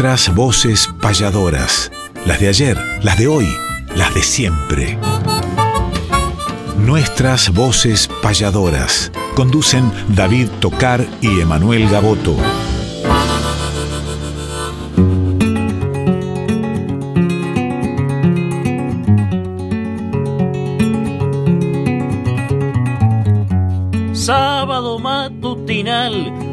Nuestras voces payadoras, las de ayer, las de hoy, las de siempre. Nuestras voces payadoras. Conducen David Tocar y Emanuel Gaboto.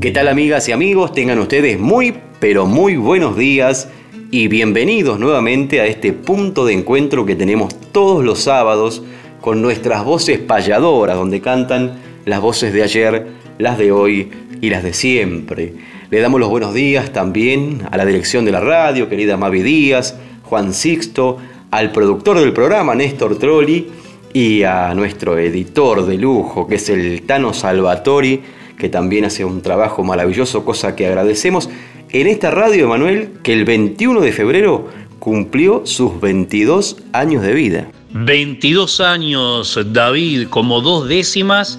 ¿Qué tal amigas y amigos? Tengan ustedes muy, pero muy buenos días y bienvenidos nuevamente a este punto de encuentro que tenemos todos los sábados con nuestras voces payadoras, donde cantan las voces de ayer, las de hoy y las de siempre. Le damos los buenos días también a la dirección de la radio, querida Mavi Díaz, Juan Sixto, al productor del programa, Néstor Trolli, y a nuestro editor de lujo, que es el Tano Salvatori, que también hace un trabajo maravilloso, cosa que agradecemos en esta radio, Emanuel, que el 21 de febrero cumplió sus 22 años de vida. 22 años, David, como dos décimas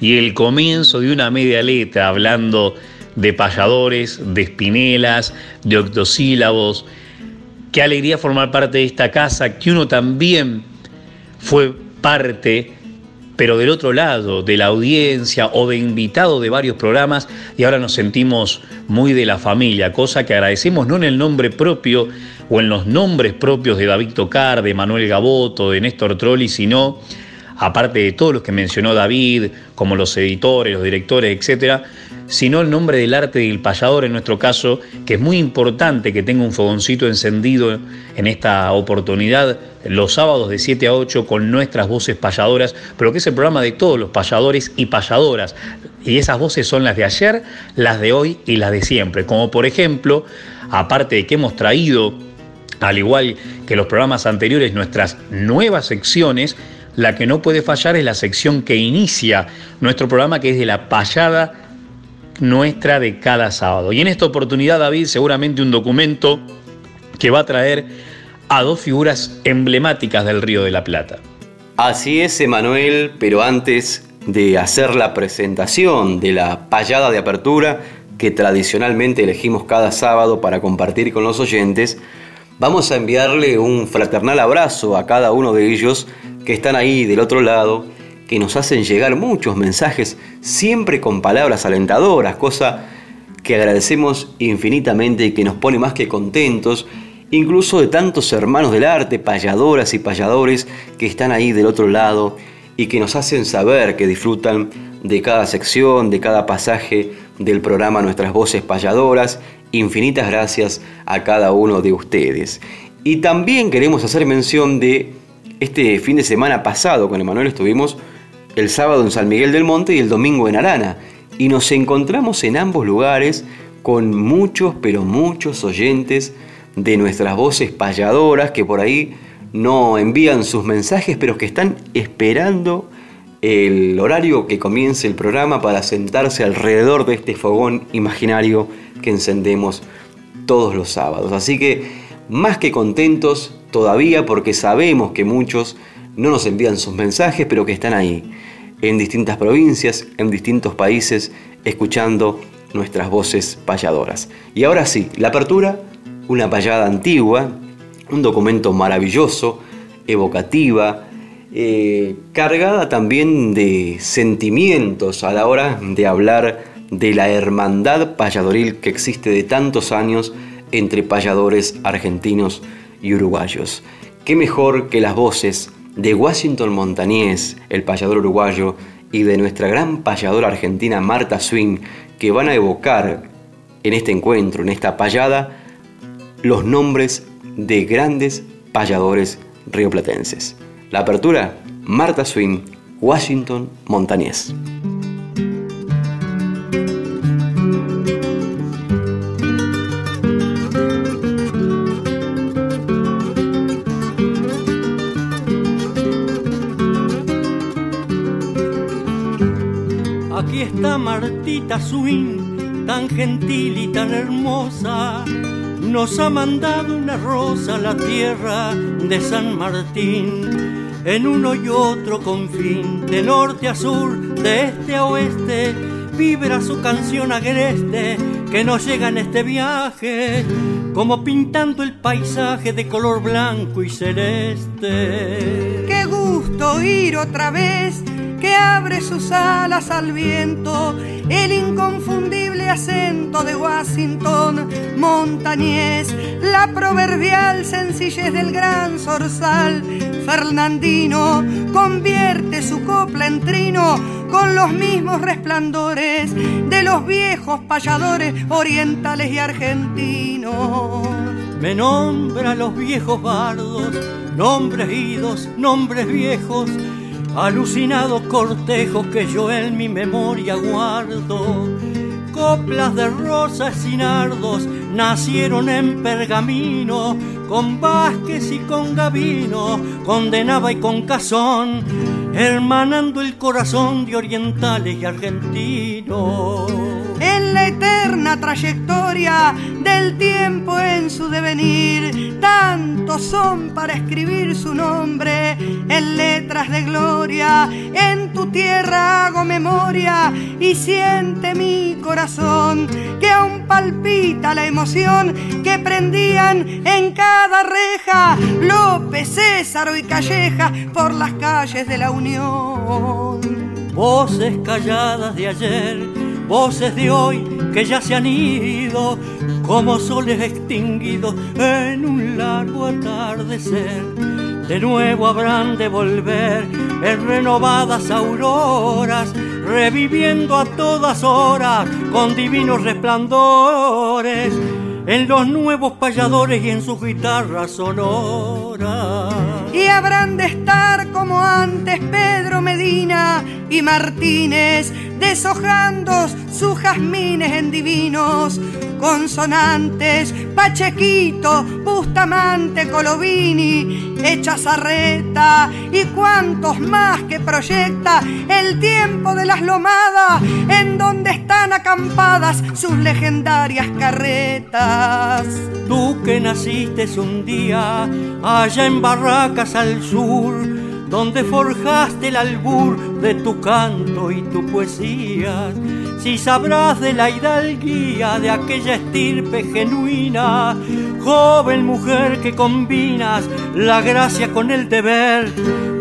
y el comienzo de una media letra hablando de payadores, de espinelas, de octosílabos. Qué alegría formar parte de esta casa, que uno también fue parte pero del otro lado, de la audiencia o de invitado de varios programas, y ahora nos sentimos muy de la familia, cosa que agradecemos no en el nombre propio o en los nombres propios de David Tocar, de Manuel Gaboto, de Néstor Trolli, sino aparte de todos los que mencionó David, como los editores, los directores, etcétera, sino el nombre del arte del payador en nuestro caso, que es muy importante que tenga un fogoncito encendido en esta oportunidad los sábados de 7 a 8 con nuestras voces payadoras, pero que es el programa de todos los payadores y payadoras. Y esas voces son las de ayer, las de hoy y las de siempre. Como por ejemplo, aparte de que hemos traído, al igual que los programas anteriores, nuestras nuevas secciones, la que no puede fallar es la sección que inicia nuestro programa, que es de la payada nuestra de cada sábado. Y en esta oportunidad, David, seguramente un documento que va a traer a dos figuras emblemáticas del Río de la Plata. Así es, Emanuel, pero antes de hacer la presentación de la payada de apertura que tradicionalmente elegimos cada sábado para compartir con los oyentes, vamos a enviarle un fraternal abrazo a cada uno de ellos que están ahí del otro lado, que nos hacen llegar muchos mensajes, siempre con palabras alentadoras, cosa que agradecemos infinitamente y que nos pone más que contentos, incluso de tantos hermanos del arte, payadoras y payadores que están ahí del otro lado y que nos hacen saber que disfrutan de cada sección, de cada pasaje del programa Nuestras Voces Payadoras. Infinitas gracias a cada uno de ustedes. Y también queremos hacer mención de este fin de semana pasado con Emanuel estuvimos el sábado en San Miguel del Monte y el domingo en Arana. Y nos encontramos en ambos lugares con muchos, pero muchos oyentes de nuestras voces payadoras que por ahí no envían sus mensajes, pero que están esperando el horario que comience el programa para sentarse alrededor de este fogón imaginario que encendemos todos los sábados. Así que más que contentos todavía porque sabemos que muchos no nos envían sus mensajes, pero que están ahí, en distintas provincias, en distintos países, escuchando nuestras voces payadoras. Y ahora sí, la apertura, una payada antigua, un documento maravilloso, evocativa, eh, cargada también de sentimientos a la hora de hablar de la hermandad payadoril que existe de tantos años entre payadores argentinos y uruguayos. ¿Qué mejor que las voces de Washington Montañés, el payador uruguayo, y de nuestra gran payadora argentina Marta Swing, que van a evocar en este encuentro, en esta payada, los nombres de grandes payadores rioplatenses. La apertura, Marta Swing, Washington Montañés. Está Martita Swing, tan gentil y tan hermosa? Nos ha mandado una rosa a la tierra de San Martín. En uno y otro confín, de norte a sur, de este a oeste, vibra su canción agreste que nos llega en este viaje, como pintando el paisaje de color blanco y celeste. Qué gusto ir otra vez abre sus alas al viento, el inconfundible acento de Washington montañés, la proverbial sencillez del gran zorzal fernandino, convierte su copla en trino con los mismos resplandores de los viejos payadores orientales y argentinos. Me nombra los viejos bardos, nombres idos, nombres viejos, alucinados cortejos que yo en mi memoria guardo. Coplas de rosas y nardos nacieron en pergamino, con Vázquez y con Gavino, con Denava y con Cazón, hermanando el corazón de orientales y argentinos. Eterna trayectoria del tiempo en su devenir, tantos son para escribir su nombre en letras de gloria. En tu tierra hago memoria y siente mi corazón que aún palpita la emoción que prendían en cada reja López, César y Calleja por las calles de la Unión. Voces calladas de ayer, voces de hoy que ya se han ido como soles extinguidos en un largo atardecer. De nuevo habrán de volver en renovadas auroras, reviviendo a todas horas con divinos resplandores en los nuevos payadores y en sus guitarras sonoras. Y habrán de estar como antes Pedro Medina y Martínez, deshojando sus jazmines en divinos consonantes, Pachequito, Bustamante, Colovini, Echazarreta y cuantos más que proyecta el tiempo de las lomadas en donde están acampadas sus legendarias carretas. Tú que naciste un día allá en Barracas al sur, donde forjaste el albur de tu canto y tu poesía. Si sabrás de la hidalguía de aquella estirpe genuina, joven mujer que combinas la gracia con el deber,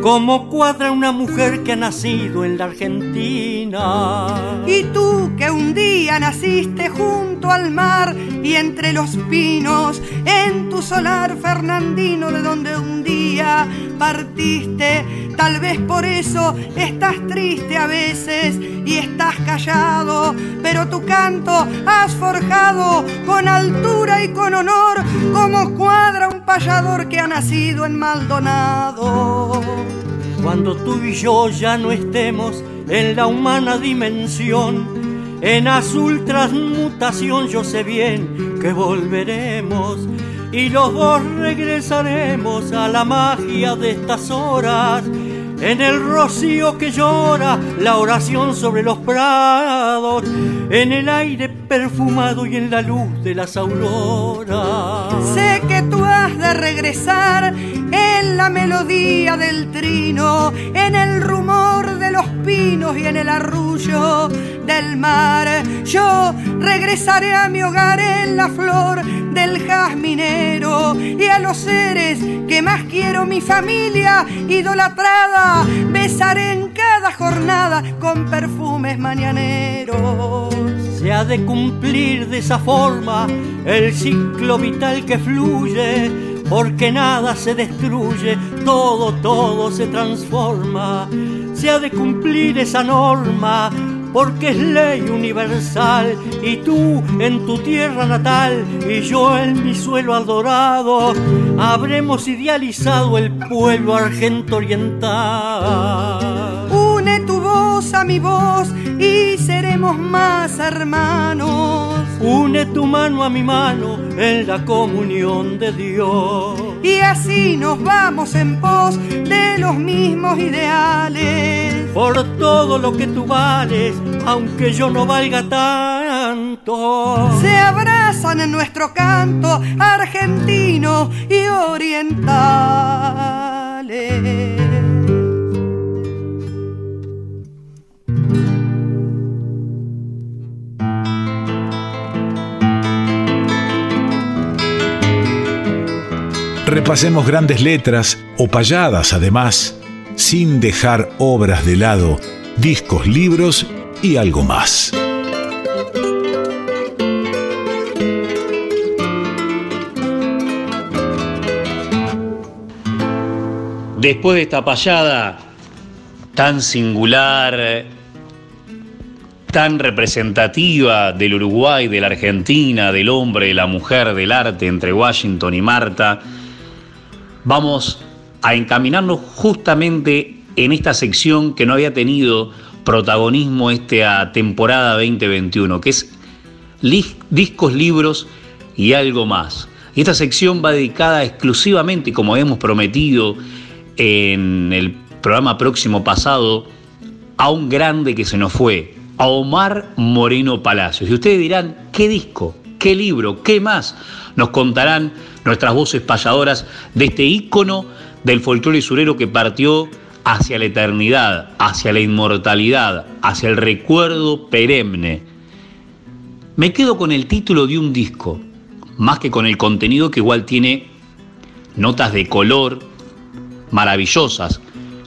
como cuadra una mujer que ha nacido en la Argentina. Y tú que un día naciste junto al mar y entre los pinos, en tu solar fernandino de donde un día partiste, tal vez por eso estás triste a veces y estás callado, pero tu canto has forjado con altura y con honor, como cuadra un payador que ha nacido en Maldonado. Cuando tú y yo ya no estemos en la humana dimensión, en azul transmutación yo sé bien que volveremos y los dos regresaremos a la magia de estas horas en el rocío que llora, la oración sobre los prados, en el aire perfumado y en la luz de las auroras. Sé que tú has de regresar en la melodía del trino, en el rumor los pinos y en el arrullo del mar. Yo regresaré a mi hogar en la flor del jazminero y a los seres que más quiero, mi familia idolatrada, besaré en cada jornada con perfumes mañaneros. Se ha de cumplir de esa forma el ciclo vital que fluye, porque nada se destruye, todo, todo se transforma. Se ha de cumplir esa norma porque es ley universal y tú en tu tierra natal y yo en mi suelo adorado habremos idealizado el pueblo argento oriental. Une tu voz a mi voz y seremos más hermanos. Une tu mano a mi mano en la comunión de Dios. Y así nos vamos en pos de los mismos ideales. Por todo lo que tú vales, aunque yo no valga tanto. Se abrazan en nuestro canto argentino y orientales. Repasemos grandes letras o payadas además, sin dejar obras de lado, discos, libros y algo más. Después de esta payada tan singular, tan representativa del Uruguay, de la Argentina, del hombre, de la mujer, del arte entre Washington y Marta, vamos a encaminarnos justamente en esta sección que no había tenido protagonismo esta temporada 2021, que es discos, libros y algo más. Y esta sección va dedicada exclusivamente, como hemos prometido en el programa próximo pasado, a un grande que se nos fue, a Omar Moreno Palacios. Y ustedes dirán, ¿qué disco? ¿Qué libro? ¿Qué más? Nos contarán nuestras voces payadoras de este ícono del folclore surero que partió hacia la eternidad, hacia la inmortalidad, hacia el recuerdo perenne. Me quedo con el título de un disco, más que con el contenido que igual tiene notas de color maravillosas,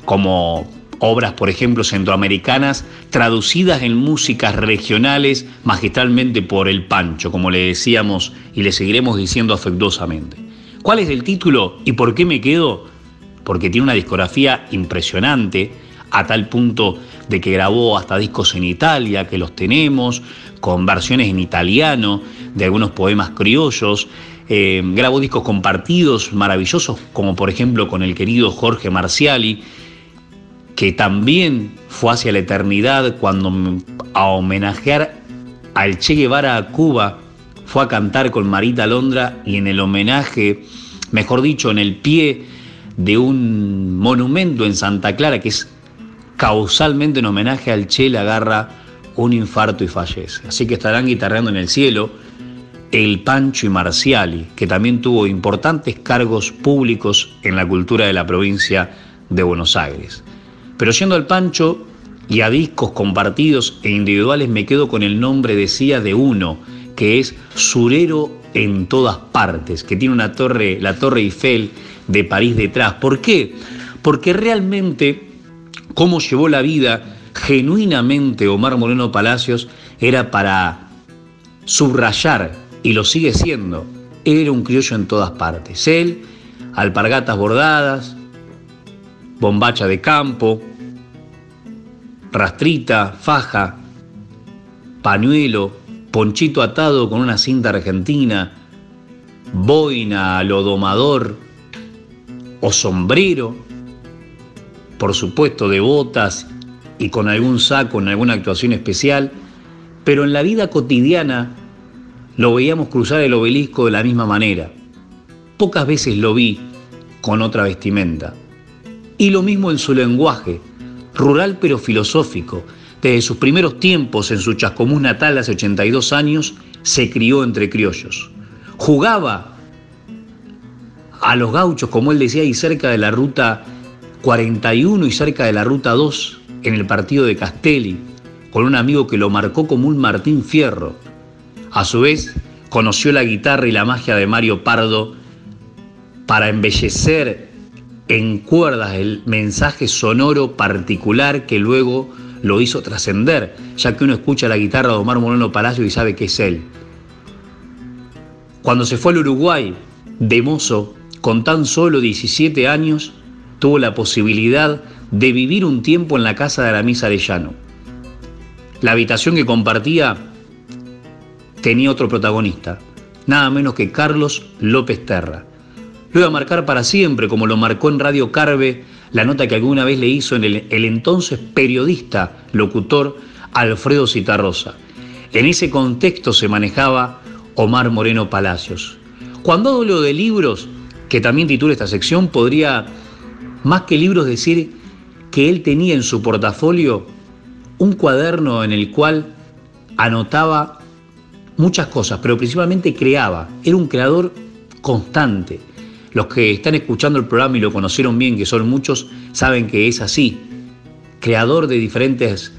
como obras, por ejemplo, centroamericanas, traducidas en músicas regionales magistralmente por el Pancho, como le decíamos y le seguiremos diciendo afectuosamente. ¿Cuál es el título y por qué me quedo? Porque tiene una discografía impresionante, a tal punto de que grabó hasta discos en Italia, que los tenemos, con versiones en italiano de algunos poemas criollos. Eh, grabó discos compartidos maravillosos, como por ejemplo con el querido Jorge Marciali, que también fue hacia la eternidad cuando a homenajear al Che Guevara a Cuba fue a cantar con Marita Londra y en el homenaje, mejor dicho, en el pie de un monumento en Santa Clara que es causalmente en homenaje al Che le agarra un infarto y fallece. Así que estarán guitarreando en el cielo el Pancho y Marciali, que también tuvo importantes cargos públicos en la cultura de la provincia de Buenos Aires. Pero yendo al Pancho y a discos compartidos e individuales me quedo con el nombre, decía, de uno, que es Surero en todas partes, que tiene una torre, la Torre Eiffel de París detrás. ¿Por qué? Porque realmente cómo llevó la vida genuinamente Omar Moreno Palacios era para subrayar, y lo sigue siendo, era un criollo en todas partes. Él, alpargatas bordadas, bombacha de campo, rastrita, faja, pañuelo, ponchito atado con una cinta argentina, boina, lodomador o sombrero, por supuesto de botas y con algún saco en alguna actuación especial, pero en la vida cotidiana lo veíamos cruzar el obelisco de la misma manera. Pocas veces lo vi con otra vestimenta. Y lo mismo en su lenguaje, rural pero filosófico. Desde sus primeros tiempos en su Chascomús natal hace 82 años, se crió entre criollos. Jugaba a los gauchos, como él decía, y cerca de la ruta 41 y cerca de la ruta 2, en el partido de Castelli, con un amigo que lo marcó como un Martín Fierro. A su vez, conoció la guitarra y la magia de Mario Pardo para embellecer en cuerdas el mensaje sonoro particular que luego lo hizo trascender, ya que uno escucha la guitarra de Omar Moreno Palacio y sabe que es él. Cuando se fue al Uruguay, de mozo, con tan solo 17 años, tuvo la posibilidad de vivir un tiempo en la casa de Aramis Arellano. La habitación que compartía tenía otro protagonista, nada menos que Carlos López Terra, lo iba a marcar para siempre, como lo marcó en Radio Carve la nota que alguna vez le hizo en el, el entonces periodista, locutor Alfredo Citarrosa. En ese contexto se manejaba Omar Moreno Palacios. Cuando hablo de libros, que también titula esta sección, podría, más que libros, decir que él tenía en su portafolio un cuaderno en el cual anotaba muchas cosas, pero principalmente creaba. Era un creador constante. Los que están escuchando el programa y lo conocieron bien, que son muchos, saben que es así. Creador de diferentes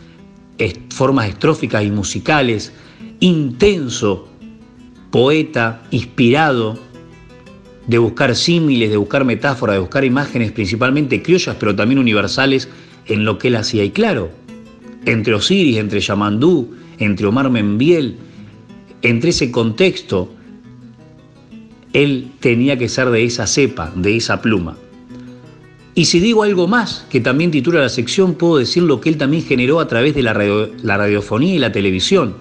formas estróficas y musicales, intenso, poeta, inspirado, de buscar símiles, de buscar metáforas, de buscar imágenes principalmente criollas, pero también universales en lo que él hacía. Y claro, entre Osiris, entre Yamandú, entre Omar Membiel, entre ese contexto, él tenía que ser de esa cepa, de esa pluma. Y si digo algo más, que también titula la sección, puedo decir lo que él también generó a través de la, radiofonía y la televisión.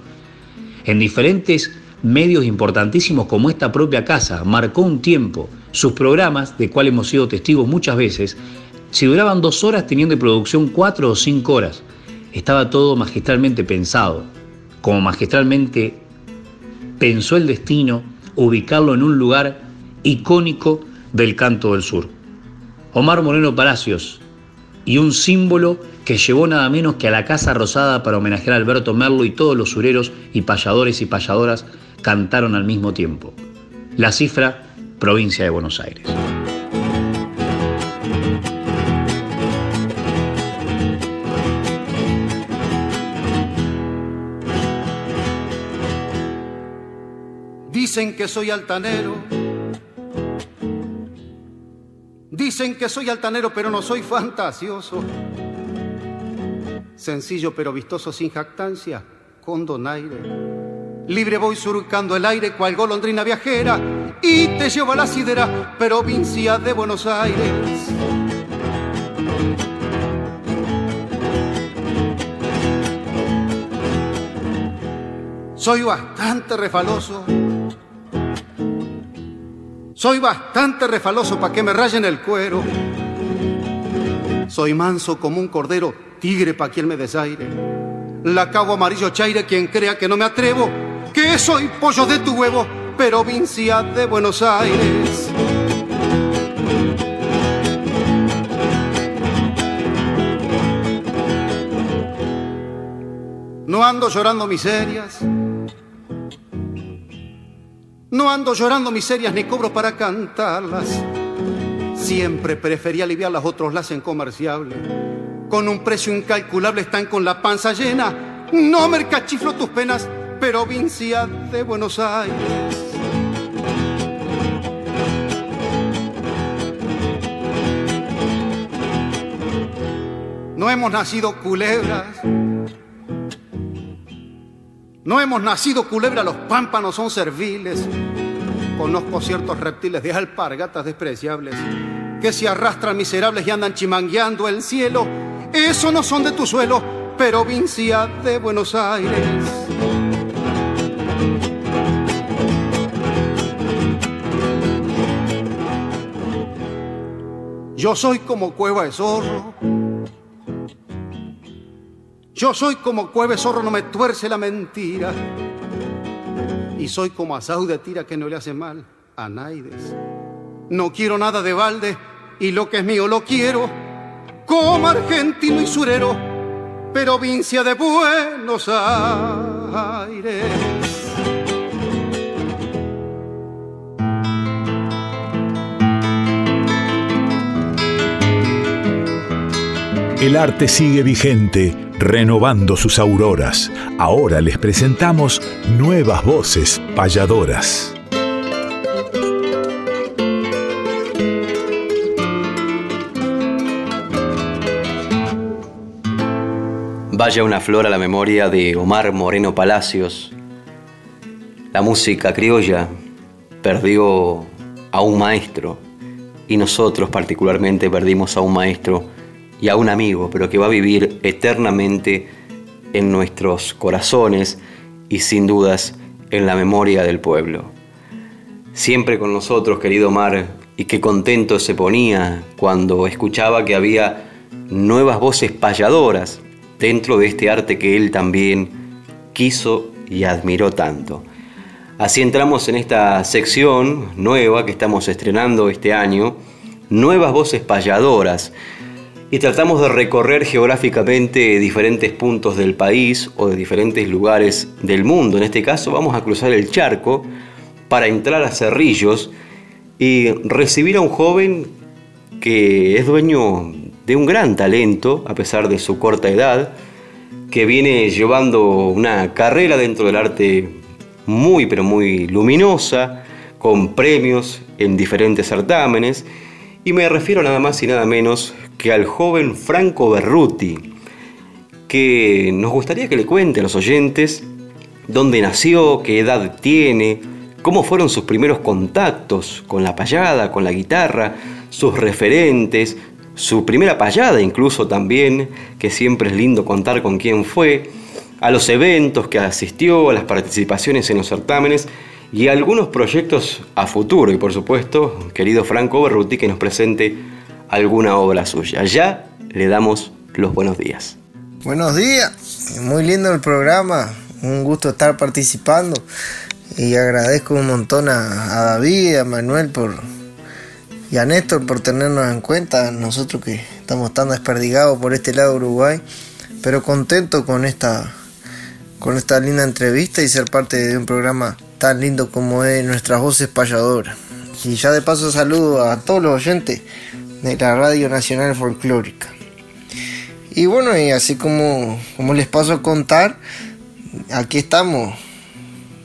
En diferentes medios importantísimos como esta propia casa, marcó un tiempo. Sus programas, de cual hemos sido testigos muchas veces, si duraban dos horas tenían de producción cuatro o cinco horas. Estaba todo magistralmente pensado, como magistralmente pensó el destino ubicarlo en un lugar icónico del canto del sur. Omar Moreno Palacios, y un símbolo que llevó nada menos que a la Casa Rosada para homenajear a Alberto Merlo y todos los sureros y payadores y payadoras cantaron al mismo tiempo. La cifra, provincia de Buenos Aires. Dicen que soy altanero. Dicen que soy altanero, pero no soy fantasioso. Sencillo pero vistoso, sin jactancia, con donaire Libre voy surcando el aire cual golondrina viajera y te llevo a la sidera, provincia de Buenos Aires. Soy bastante refaloso. Soy bastante refaloso para que me rayen el cuero. Soy manso como un cordero, tigre pa' quien me desaire. La cabo amarillo chaire, quien crea que no me atrevo que soy pollo de tu huevo, provincia de Buenos Aires. No ando llorando miserias, no ando llorando miserias ni cobro para cantarlas. Siempre preferí aliviarlas, otros las hacen comerciables. Con un precio incalculable están con la panza llena. No mercachiflo tus penas, provincia de Buenos Aires. No hemos nacido culebras. No hemos nacido culebras, los pámpanos son serviles. Conozco ciertos reptiles de alpargatas despreciables que se arrastran miserables y andan chimangueando el cielo. Eso no son de tu suelo, provincia de Buenos Aires. Yo soy como cueva de zorro. Yo soy como cueva de zorro, no me tuerce la mentira. Y soy como asau de tira que no le hace mal a Naides. No quiero nada de balde y lo que es mío lo quiero. Como argentino y surero, provincia de Buenos Aires. El arte sigue vigente, renovando sus auroras. Ahora les presentamos nuevas voces payadoras. Vaya una flor a la memoria de Omar Moreno Palacios. La música criolla perdió a un maestro y nosotros particularmente perdimos a un maestro y a un amigo, pero que va a vivir eternamente en nuestros corazones y sin dudas en la memoria del pueblo. Siempre con nosotros, querido Omar, y qué contento se ponía cuando escuchaba que había nuevas voces payadoras dentro de este arte que él también quiso y admiró tanto. Así entramos en esta sección nueva que estamos estrenando este año, Nuevas Voces Payadoras, y tratamos de recorrer geográficamente diferentes puntos del país o de diferentes lugares del mundo. En este caso vamos a cruzar el charco para entrar a Cerrillos y recibir a un joven que es dueño de un gran talento, a pesar de su corta edad, que viene llevando una carrera dentro del arte muy, pero muy luminosa, con premios en diferentes certámenes, y me refiero nada más y nada menos que al joven Franco Berruti, que nos gustaría que le cuente a los oyentes dónde nació, qué edad tiene, cómo fueron sus primeros contactos con la payada, con la guitarra, sus referentes, su primera payada incluso también, que siempre es lindo contar con quién fue, a los eventos que asistió, a las participaciones en los certámenes y algunos proyectos a futuro. Y por supuesto, querido Franco Berruti, que nos presente alguna obra suya. Ya le damos los buenos días. Buenos días, muy lindo el programa, un gusto estar participando y agradezco un montón a, David, a Manuel por, y a Néstor por tenernos en cuenta, nosotros que estamos tan desperdigados por este lado de Uruguay, pero contento con esta, con esta linda entrevista y ser parte de un programa tan lindo como es Nuestras Voces Payadoras. Y ya de paso saludo a todos los oyentes de la Radio Nacional Folclórica. Y bueno, y así como, como les paso a contar, aquí estamos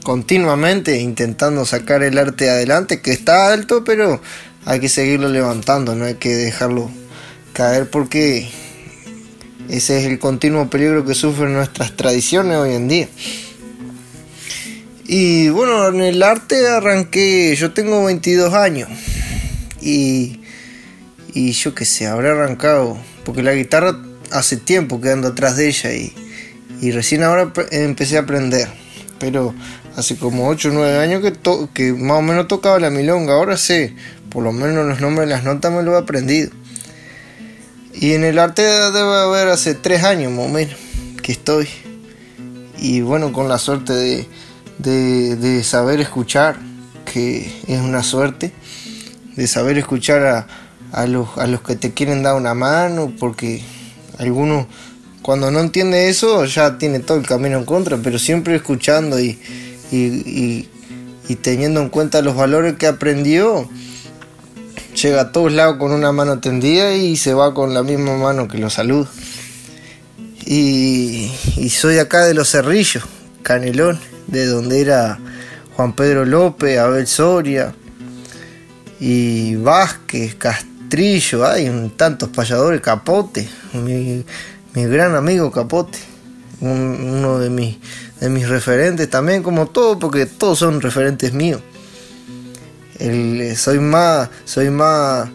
continuamente intentando sacar el arte adelante, que está alto, pero hay que seguirlo levantando, no hay que dejarlo caer porque ese es el continuo peligro que sufren nuestras tradiciones hoy en día. Y bueno, en el arte arranqué, yo tengo 22 años y y yo qué sé, habré arrancado, porque la guitarra hace tiempo que ando atrás de ella y, y recién ahora empecé a aprender. Pero hace como 8 o 9 años que, que más o menos tocaba la milonga, ahora sé, por lo menos los nombres de las notas me lo he aprendido. Y en el arte debe haber hace 3 años más o menos que estoy. Y bueno, con la suerte de, de, de saber escuchar, que es una suerte, de saber escuchar a, a los, a los que te quieren dar una mano, porque algunos cuando no entiende eso ya tiene todo el camino en contra, pero siempre escuchando y, y, teniendo en cuenta los valores que aprendió, llega a todos lados con una mano tendida y se va con la misma mano que lo saluda. Y, y soy acá de los Cerrillos, Canelón, de donde era Juan Pedro López, Abel Soria y Vázquez, Castillo Trillo, hay tantos payadores, Capote, mi, gran amigo Capote, uno de mis, de mis referentes también, como todo, porque todos son referentes míos. soy más, soy más,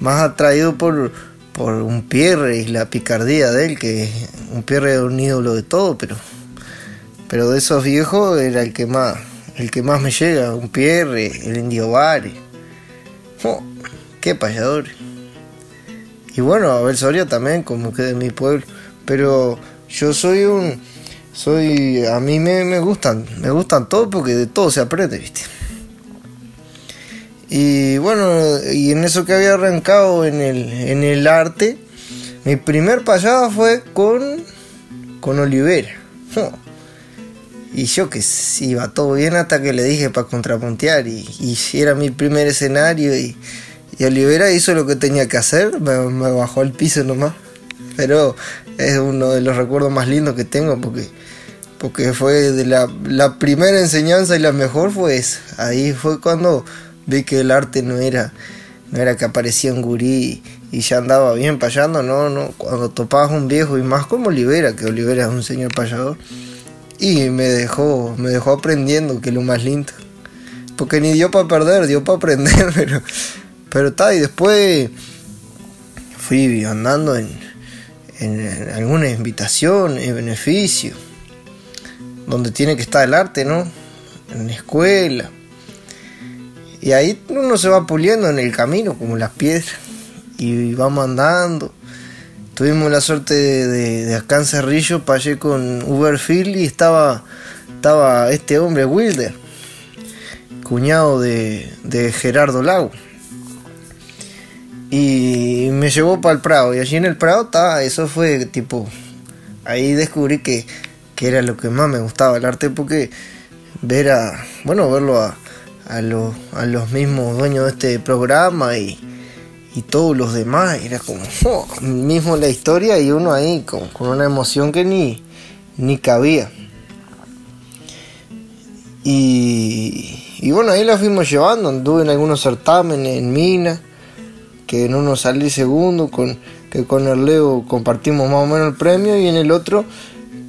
más atraído por, por un Pierre y la picardía de él, que un Pierre es un ídolo de todo, pero, pero de esos viejos era el que más, el que más me llega, un Pierre, el Indio Bari. Oh, qué payadores. Y bueno, Abel Soria también, como que de mi pueblo. Pero yo soy un. Soy. A mí me, me gustan. Me gustan todos porque de todo se aprende, ¿viste? Y bueno, y en eso que había arrancado en el, en el arte, mi primer payada fue con. con Olivera. Y yo que iba todo bien hasta que le dije para contrapuntear y, y era mi primer escenario y y Olivera hizo lo que tenía que hacer, me, bajó al piso nomás. Pero es uno de los recuerdos más lindos que tengo porque, porque fue de la, primera enseñanza y la mejor fue esa. Ahí fue cuando vi que el arte no era, no era que aparecía un gurí y ya andaba bien payando, no, no. Cuando topabas un viejo y más como Olivera, que Olivera es un señor payador. Y me dejó, me dejó aprendiendo, que es lo más lindo. Porque ni dio para perder, dio para aprender, pero pero está, y después fui andando en, en, alguna invitación, en beneficio, donde tiene que estar el arte, ¿no? En la escuela. Y ahí uno se va puliendo en el camino, como las piedras, y vamos andando. Tuvimos la suerte de, de, Cerrillo, pasé con Uberfield y estaba, estaba este hombre, Wilder. cuñado de, Gerardo Lago. Y me llevó para el Prado. Y allí en el Prado estaba, eso fue tipo. Ahí descubrí que, que era lo que más me gustaba el arte porque ver a. Bueno, verlo a, a, a los mismos dueños de este programa y, y todos los demás. Era como mismo la historia y uno ahí con, con una emoción que ni, ni cabía. Y, y bueno, ahí la fuimos llevando. Anduve en algunos certámenes en Mina, que en uno salí segundo, con, que con el Leo compartimos más o menos el premio, y en el otro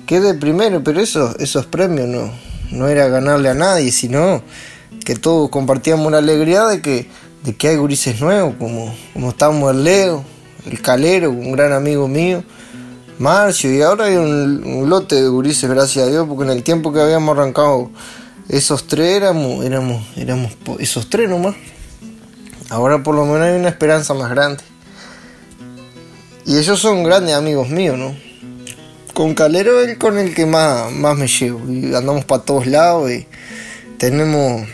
quedé primero. Pero eso, esos premios no, no era ganarle a nadie, sino que todos compartíamos la alegría de que, de que hay gurises nuevos, como, como estábamos el Leo, el Calero, un gran amigo mío, Marcio, y ahora hay un, lote de gurises, gracias a Dios, porque en el tiempo que habíamos arrancado esos tres éramos, éramos, éramos esos tres nomás. Ahora por lo menos hay una esperanza más grande. Y ellos son grandes amigos míos, ¿no? Con Calero es con el que más, más me llevo. Y andamos para todos lados y tenemos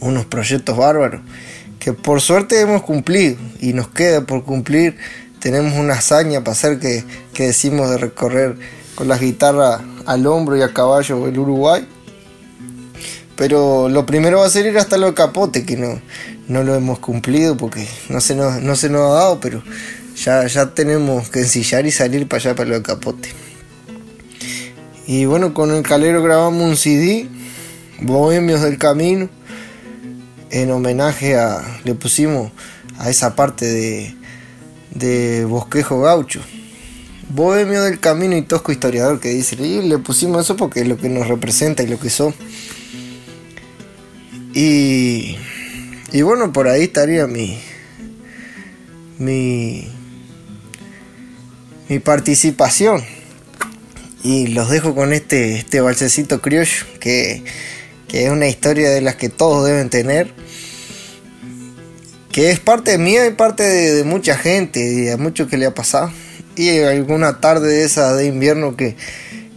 unos proyectos bárbaros que por suerte hemos cumplido y nos queda por cumplir. Tenemos una hazaña para hacer que, que decimos de recorrer con las guitarras al hombro y a caballo el Uruguay. Pero lo primero va a ser ir hasta los capote, que no, no lo hemos cumplido porque no se nos, no se nos ha dado, pero ya, ya tenemos que ensillar y salir para allá, para los capote. Y bueno, con el calero grabamos un CD, Bohemios del Camino en homenaje a, le pusimos a esa parte de, de Bosquejo Gaucho. Bohemio del Camino y Tosco Historiador que dice, y le pusimos eso porque es lo que nos representa y lo que son. Y, y bueno, por ahí estaría mi, mi, mi participación. Y los dejo con este, este balsecito criollo que que es una historia de las que todos deben tener, que es parte mía y parte de, mucha gente y a muchos que le ha pasado. Y alguna tarde de esa de invierno que,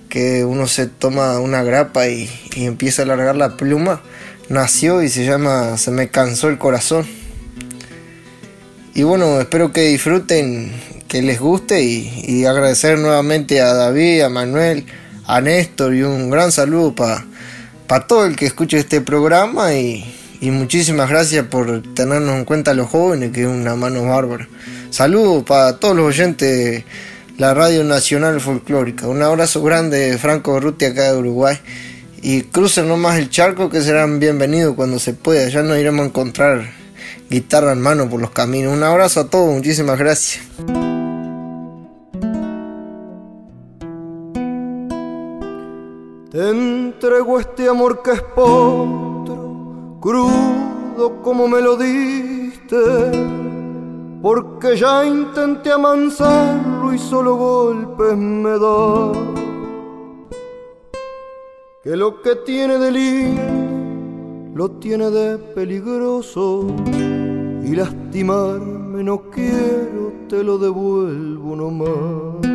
que uno se toma una grapa y, y, empieza a alargar la pluma, nació y se llama Se me cansó el corazón. Y bueno, espero que disfruten, que les guste y, y agradecer nuevamente a David, a Manuel, a Néstor y un gran saludo para para todo el que escuche este programa y, muchísimas gracias por tenernos en cuenta los jóvenes, que es una mano bárbara. Saludos para todos los oyentes de la Radio Nacional Folclórica. Un abrazo grande de Franco Ruti acá de Uruguay. Y crucen nomás el charco que serán bienvenidos cuando se pueda. Ya nos iremos a encontrar guitarra en mano por los caminos. Un abrazo a todos, muchísimas gracias. Entrego este amor que es potro, crudo como me lo diste, porque ya intenté amansarlo y solo golpes me da. Que lo que tiene de lindo lo tiene de peligroso y lastimarme no quiero, te lo devuelvo nomás.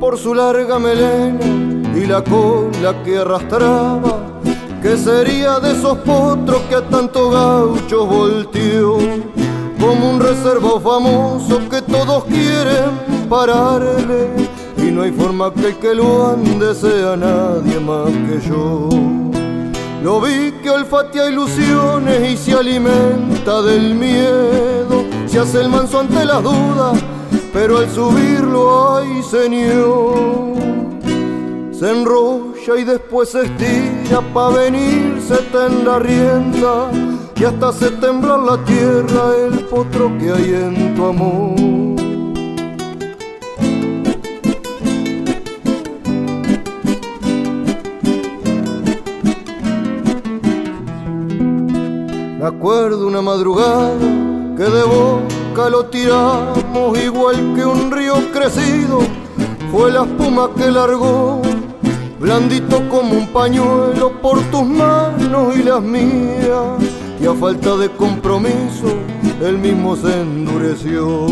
Por su larga melena y la cola que arrastraba, que sería de esos potros que a tanto gaucho volteó, como un reservo famoso que todos quieren pararle, y no hay forma que el que lo ande sea nadie más que yo. Lo vi que olfatea ilusiones y se alimenta del miedo, se hace el manso ante las dudas pero al subirlo ay señor se enrolla y después se estira pa' venirse en la rienda y hasta se temblar la tierra el potro que hay en tu amor. Me acuerdo una madrugada que de lo tiramos igual que un río crecido fue la espuma que largó, blandito como un pañuelo por tus manos y las mías, y a falta de compromiso, él mismo se endureció.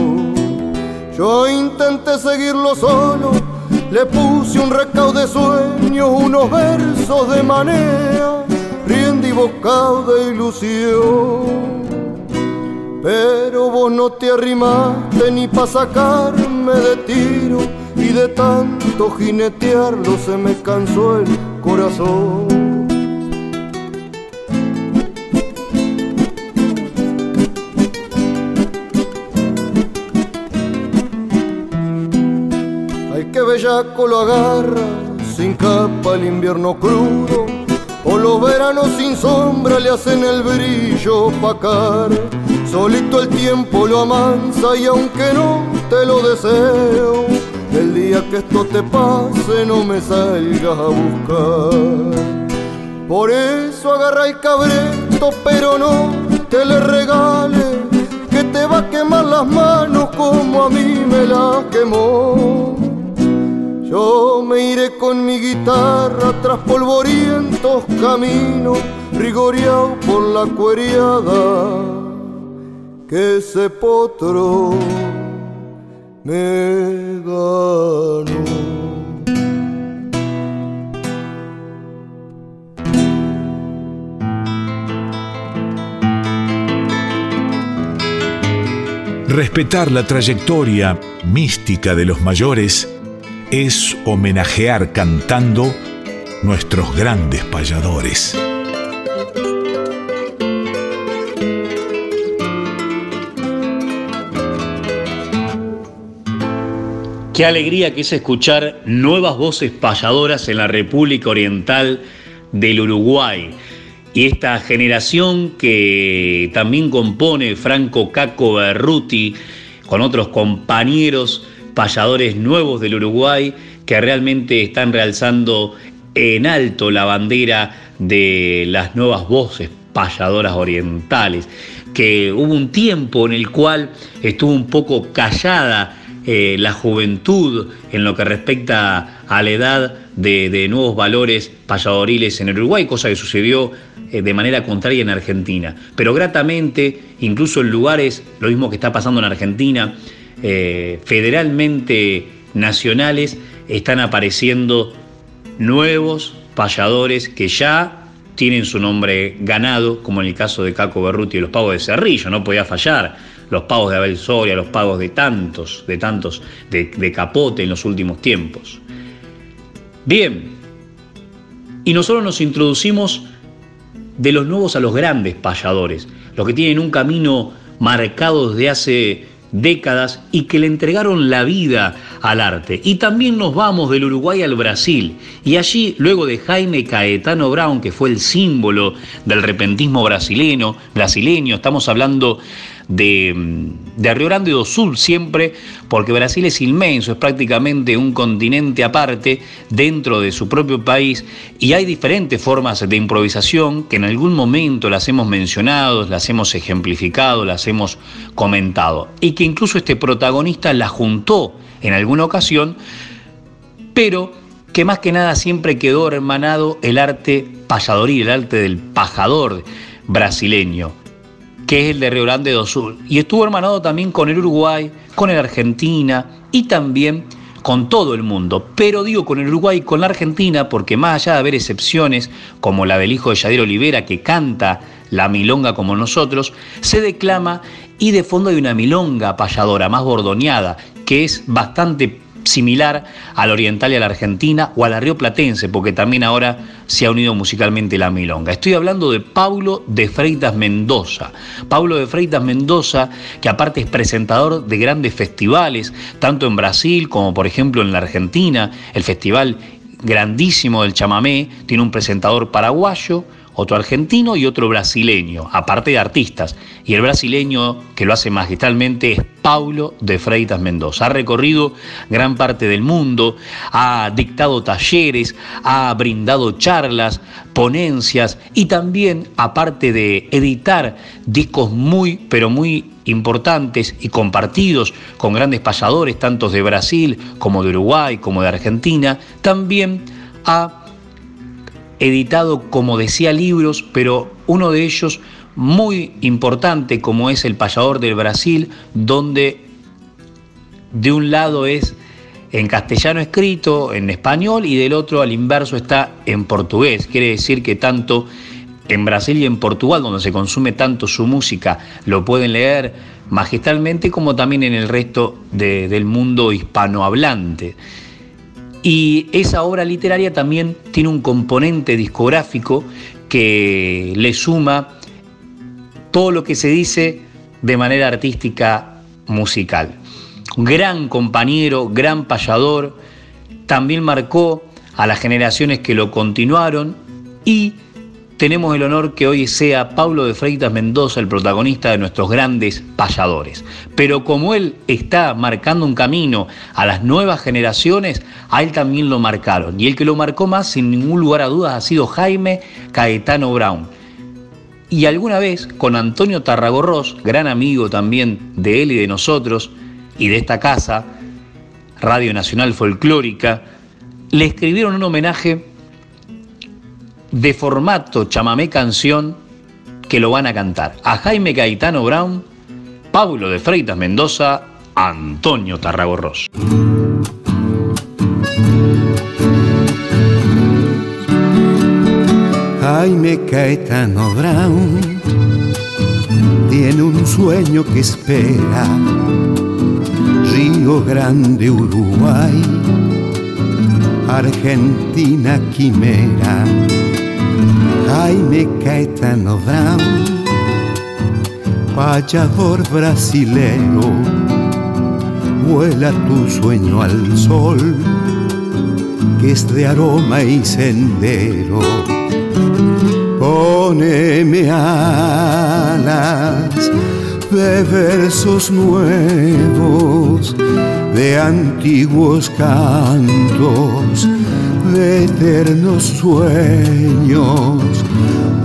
Yo intenté seguirlo solo, le puse un recaudo de sueños, unos versos de manea, riendo y bocado de ilusión. Pero vos no te arrimaste ni pa' sacarme de tiro y de tanto jinetearlo se me cansó el corazón. que bellaco lo agarra, sin capa el invierno crudo, o los veranos sin sombra le hacen el brillo pacar. Solito el tiempo lo amansa y aunque no te lo deseo, el día que esto te pase no me salgas a buscar. Por eso agarra el cabreto, pero no te le regales, que te va a quemar las manos como a mí me las quemó. Yo me iré con mi guitarra tras polvorientos caminos, rigoreado por la cueriada que ese potro me. Respetar la trayectoria mística de los mayores es homenajear cantando nuestros grandes payadores. Qué alegría que es escuchar nuevas voces payadoras en la República Oriental del Uruguay. Y esta generación que también compone Franco Caco Berruti con otros compañeros payadores nuevos del Uruguay que realmente están realzando en alto la bandera de las nuevas voces payadoras orientales, que hubo un tiempo en el cual estuvo un poco callada eh, la juventud en lo que respecta a la edad de, nuevos valores payadoriles en el Uruguay, cosa que sucedió eh, de manera contraria en Argentina. Pero gratamente, incluso en lugares, lo mismo que está pasando en Argentina, eh, federalmente nacionales están apareciendo nuevos payadores que ya tienen su nombre ganado, como en el caso de Caco Berruti y los pavos de Cerrillo, no podía fallar. Los pavos de Abel Soria, los pavos de tantos, de tantos, de, de Capote en los últimos tiempos. Bien, y nosotros nos introducimos de los nuevos a los grandes payadores, los que tienen un camino marcado desde hace décadas y que le entregaron la vida al arte. Y también nos vamos del Uruguay al Brasil. Y allí, luego de Jaime Caetano Brown, que fue el símbolo del repentismo brasileño, brasileño estamos hablando de, de Rio Grande do Sul siempre, porque Brasil es inmenso, es prácticamente un continente aparte dentro de su propio país y hay diferentes formas de improvisación que en algún momento las hemos mencionado, las hemos ejemplificado, las hemos comentado y que incluso este protagonista la juntó en alguna ocasión, pero que más que nada siempre quedó hermanado el arte payadoril, el arte del pajador brasileño que es el de Río Grande do Sul. Y estuvo hermanado también con el Uruguay, con el Argentina y también con todo el mundo. Pero digo con el Uruguay y con la Argentina porque más allá de haber excepciones, como la del hijo de Yadier Olivera que canta la milonga como nosotros, se declama y de fondo hay una milonga payadora más bordoneada, que es bastante similar al oriental y a la argentina o a la rioplatense, porque también ahora se ha unido musicalmente la milonga. Estoy hablando de Paulo de Freitas Mendoza. Paulo de Freitas Mendoza, que aparte es presentador de grandes festivales, tanto en Brasil como por ejemplo en la Argentina, el festival grandísimo del chamamé, tiene un presentador paraguayo, otro argentino y otro brasileño, aparte de artistas. Y el brasileño que lo hace magistralmente es Paulo de Freitas Mendoza. Ha recorrido gran parte del mundo, ha dictado talleres, ha brindado charlas, ponencias y también, aparte de editar discos muy, pero muy importantes y compartidos con grandes payadores, tanto de Brasil como de Uruguay, como de Argentina, también ha editado, como decía, libros, pero uno de ellos muy importante como es El payador del Brasil, donde de un lado es en castellano escrito, en español, y del otro al inverso está en portugués. Quiere decir que tanto en Brasil y en Portugal, donde se consume tanto su música, lo pueden leer magistralmente como también en el resto del mundo hispanohablante. Y esa obra literaria también tiene un componente discográfico que le suma todo lo que se dice de manera artística musical. Gran compañero, gran payador, también marcó a las generaciones que lo continuaron y tenemos el honor que hoy sea Pablo de Freitas Mendoza el protagonista de nuestros grandes payadores. Pero como él está marcando un camino a las nuevas generaciones, a él también lo marcaron. Y el que lo marcó más, sin ningún lugar a dudas, ha sido Jaime Caetano Brown. Y alguna vez con Antonio Tarragorros, gran amigo también de él y de nosotros, y de esta casa, Radio Nacional Folclórica, le escribieron un homenaje de formato chamamé canción que lo van a cantar. A Jaime Gaetano Brown, Pablo de Freitas Mendoza, Antonio Tarragorros. Jaime Caetano Brown tiene un sueño que espera. Río Grande, Uruguay, Argentina, Quimera Jaime Caetano Brown, payador brasilero, vuela tu sueño al sol, que es de aroma y sendero. Poneme alas de versos nuevos, de antiguos cantos de eternos sueños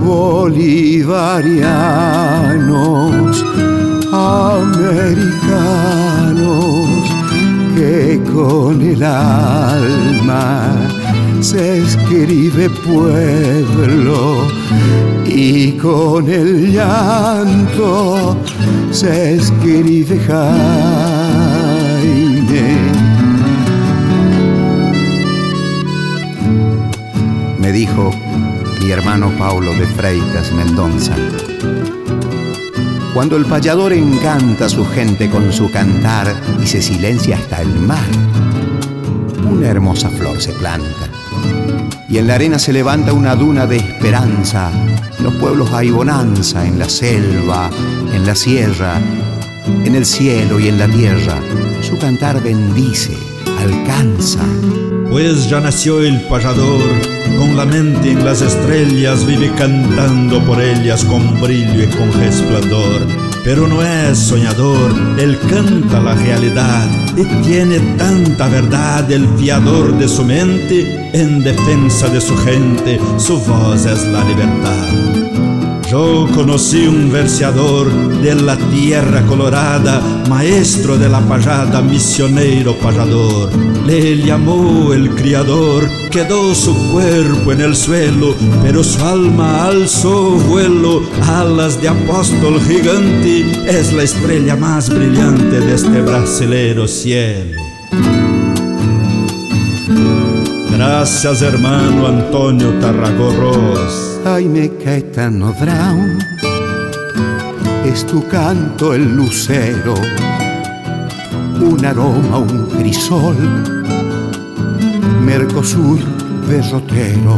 bolivarianos, americanos, que con el alma se escribe pueblo y con el llanto se escribe Jaime me dijo mi hermano Paulo de Freitas Mendoza. Cuando el payador encanta a su gente con su cantar y se silencia hasta el mar, una hermosa flor se planta. Y en la arena se levanta una duna de esperanza. Los pueblos hay bonanza, en la selva, en la sierra, en el cielo y en la tierra. Su cantar bendice, alcanza. Pues ya nació el payador con la mente en las estrellas, vive cantando por ellas con brillo y con resplandor. Pero no es soñador, él canta la realidad y tiene tanta verdad el fiador de su mente en defensa de su gente, su voz es la libertad. Yo conocí un verseador de la tierra colorada, maestro de la payada, misionero payador. Le llamó el criador, quedó su cuerpo en el suelo, pero su alma alzó vuelo, alas de apóstol gigante, es la estrella más brillante de este brasilero cielo. Gracias hermano Antonio Tarragorros. Jaime Caetano Brown, es tu canto el lucero, un aroma, un crisol, Mercosur derrotero.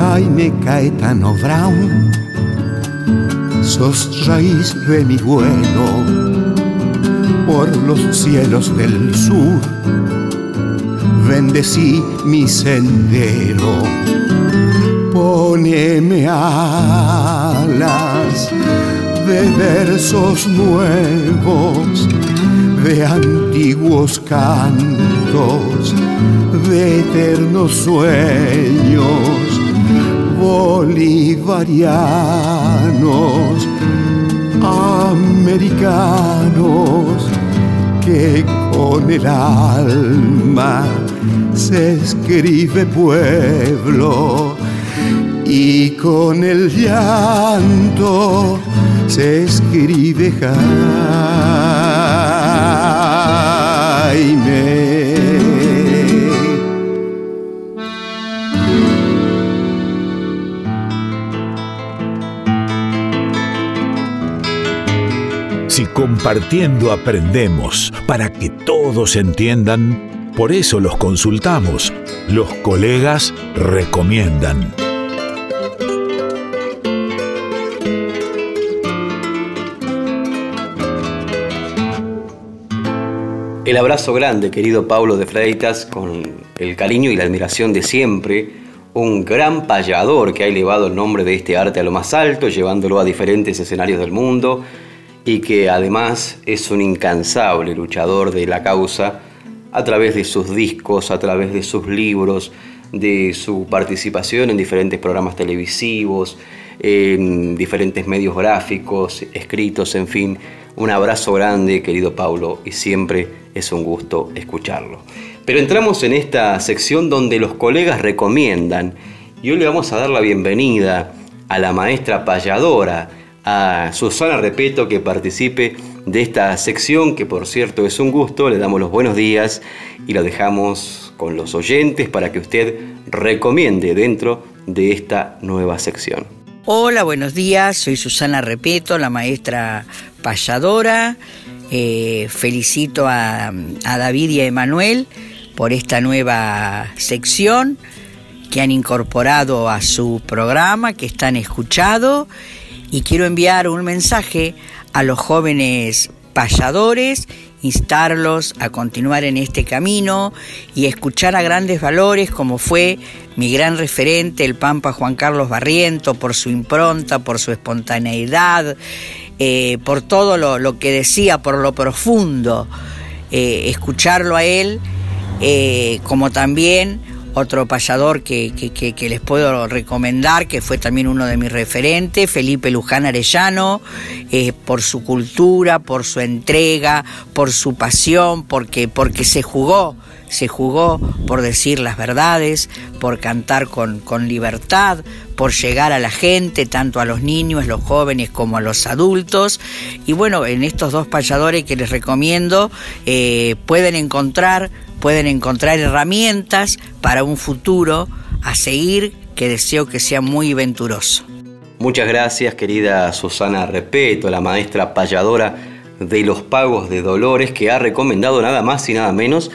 Jaime Caetano Brown, sos raíz de mi vuelo. Por los cielos del sur bendecí mi sendero. Poneme alas de versos nuevos, de antiguos cantos, de eternos sueños bolivarianos americanos que con el alma se escribe pueblo y con el llanto se escribe Jaime. Si compartiendo aprendemos para que todos entiendan, por eso los consultamos. Los colegas recomiendan. El abrazo grande, querido Pablo de Freitas, con el cariño y la admiración de siempre, un gran payador que ha elevado el nombre de este arte a lo más alto, llevándolo a diferentes escenarios del mundo y que además es un incansable luchador de la causa a través de sus discos, a través de sus libros, de su participación en diferentes programas televisivos, en diferentes medios gráficos, escritos, en fin. Un abrazo grande, querido Paulo, y siempre es un gusto escucharlo. Pero entramos en esta sección donde los colegas recomiendan, y hoy le vamos a dar la bienvenida a la maestra payadora, a Susana Repeto que participe de esta sección, que por cierto es un gusto, le damos los buenos días y lo dejamos con los oyentes para que usted recomiende dentro de esta nueva sección. Hola, buenos días, soy Susana Repeto, la maestra payadora. Eh, felicito a, a David y a Emanuel por esta nueva sección que han incorporado a su programa, que están escuchado y quiero enviar un mensaje a los jóvenes payadores, instarlos a continuar en este camino y escuchar a grandes valores como fue mi gran referente, el Pampa Juan Carlos Barriento, por su impronta, por su espontaneidad, eh, por todo lo, que decía, por lo profundo. Eh, escucharlo a él, eh, como también otro payador que, les puedo recomendar, que fue también uno de mis referentes, Felipe Luján Arellano, eh, por su cultura, por su entrega, por su pasión, porque, porque se jugó, se jugó por decir las verdades, por cantar con, con libertad, por llegar a la gente, tanto a los niños, los jóvenes como a los adultos. Y bueno, en estos dos payadores que les recomiendo, eh, pueden encontrar pueden encontrar herramientas para un futuro a seguir que deseo que sea muy venturoso. Muchas gracias querida Susana Repeto, la maestra payadora de los pagos de Dolores, que ha recomendado nada más y nada menos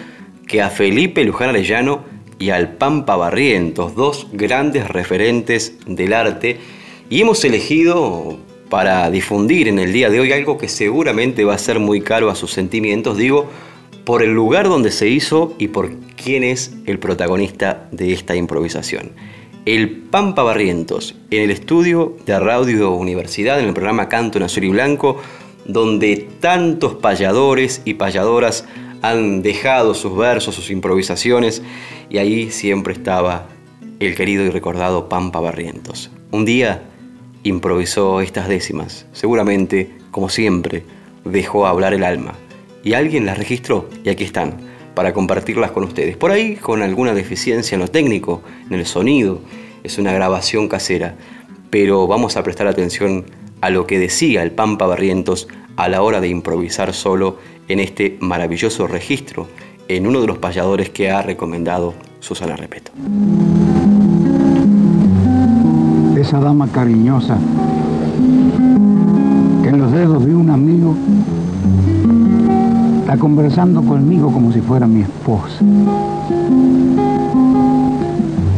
que a Felipe Luján Arellano y al Pampa Barrientos, dos grandes referentes del arte, y hemos elegido para difundir en el día de hoy algo que seguramente va a ser muy caro a sus sentimientos, digo, por el lugar donde se hizo y por quién es el protagonista de esta improvisación. El Pampa Barrientos, en el estudio de Radio Universidad, en el programa Canto en Azul y Blanco, donde tantos payadores y payadoras han dejado sus versos, sus improvisaciones, y ahí siempre estaba el querido y recordado Pampa Barrientos. Un día improvisó estas décimas, seguramente, como siempre, dejó hablar el alma y alguien las registró y aquí están para compartirlas con ustedes. Por ahí con alguna deficiencia en lo técnico, en el sonido, es una grabación casera, pero vamos a prestar atención a lo que decía el Pampa Barrientos a la hora de improvisar solo en este maravilloso registro en uno de los payadores que ha recomendado Susana Repeto. Esa dama cariñosa que en los dedos de un amigo conversando conmigo como si fuera mi esposa.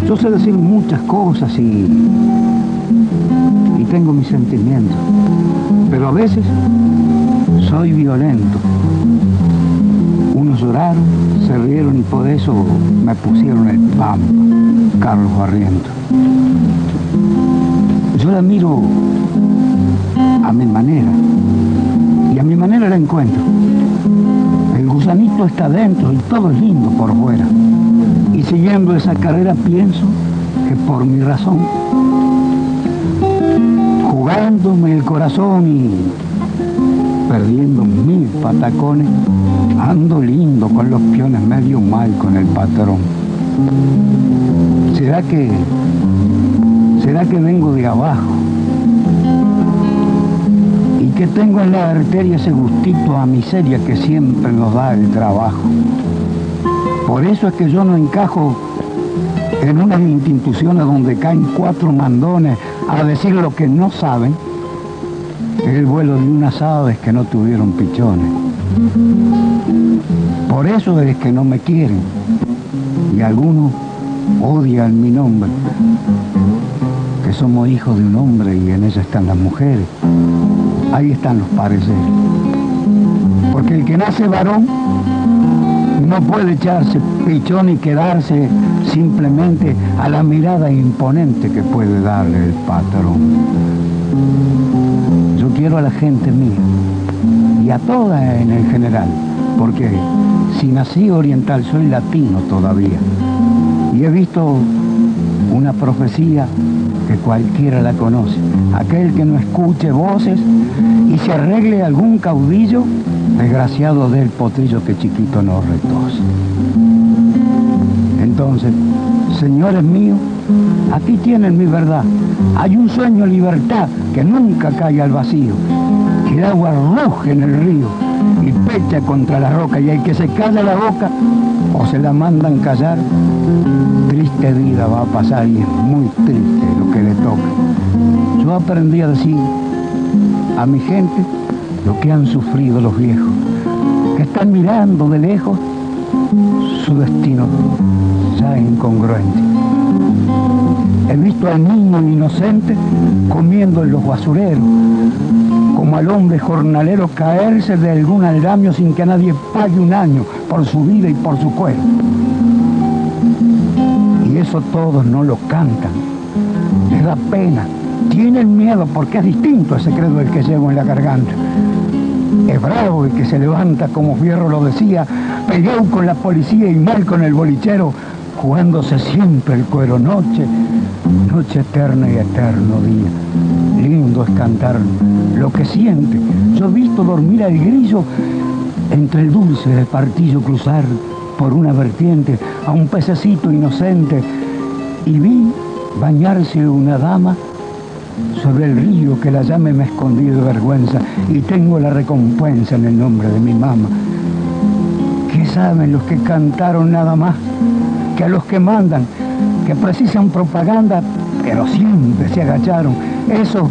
Yo sé decir muchas cosas y, y tengo mis sentimientos, pero a veces soy violento. Unos lloraron, se rieron y por eso me pusieron el pampa, Carlos Barriento. Yo la miro a mi manera y a mi manera la encuentro gusanito está dentro y todo es lindo por fuera. Y siguiendo esa carrera pienso que por mi razón, jugándome el corazón y perdiendo mil patacones, ando lindo con los piones medio mal con el patrón. ¿Será que, será que vengo de abajo? Que tengo en la arteria ese gustito a miseria que siempre nos da el trabajo. Por eso es que yo no encajo en unas instituciones donde caen cuatro mandones a decir lo que no saben, el vuelo de unas aves que no tuvieron pichones. Por eso es que no me quieren y algunos odian mi nombre, que somos hijos de un hombre y en ella están las mujeres. Ahí están los pareceres. Porque el que nace varón no puede echarse pichón y quedarse simplemente a la mirada imponente que puede darle el patrón. Yo quiero a la gente mía y a toda en el general, porque si nací oriental soy latino todavía. Y he visto una profecía que cualquiera la conoce. Aquel que no escuche voces y se arregle algún caudillo, desgraciado del potrillo que chiquito no retose. Entonces, señores míos, aquí tienen mi verdad. Hay un sueño libertad que nunca cae al vacío, que el agua ruge en el río y pecha contra la roca y hay que se calla la boca o se la mandan callar, triste vida va a pasar y es muy triste lo que le toca. Yo aprendí a decir a mi gente lo que han sufrido los viejos, que están mirando de lejos su destino ya incongruente. He visto al niño inocente comiendo en los basureros, como al hombre jornalero caerse de algún aldamio sin que nadie pague un año por su vida y por su cuerpo. Eso todos no lo cantan. Les da pena. Tienen miedo porque es distinto ese credo el que llevo en la garganta. Es bravo el que se levanta, como Fierro lo decía, peleado con la policía y mal con el bolichero, jugándose siempre el cuero noche, noche eterna y eterno día. Lindo es cantar lo que siente. Yo he visto dormir al grillo entre el dulce del partillo cruzar por una vertiente a un pececito inocente y vi bañarse una dama sobre el río que la llame me escondí de vergüenza y tengo la recompensa en el nombre de mi mamá. ¿Qué saben los que cantaron nada más que a los que mandan, que precisan propaganda, pero siempre se agacharon? Esos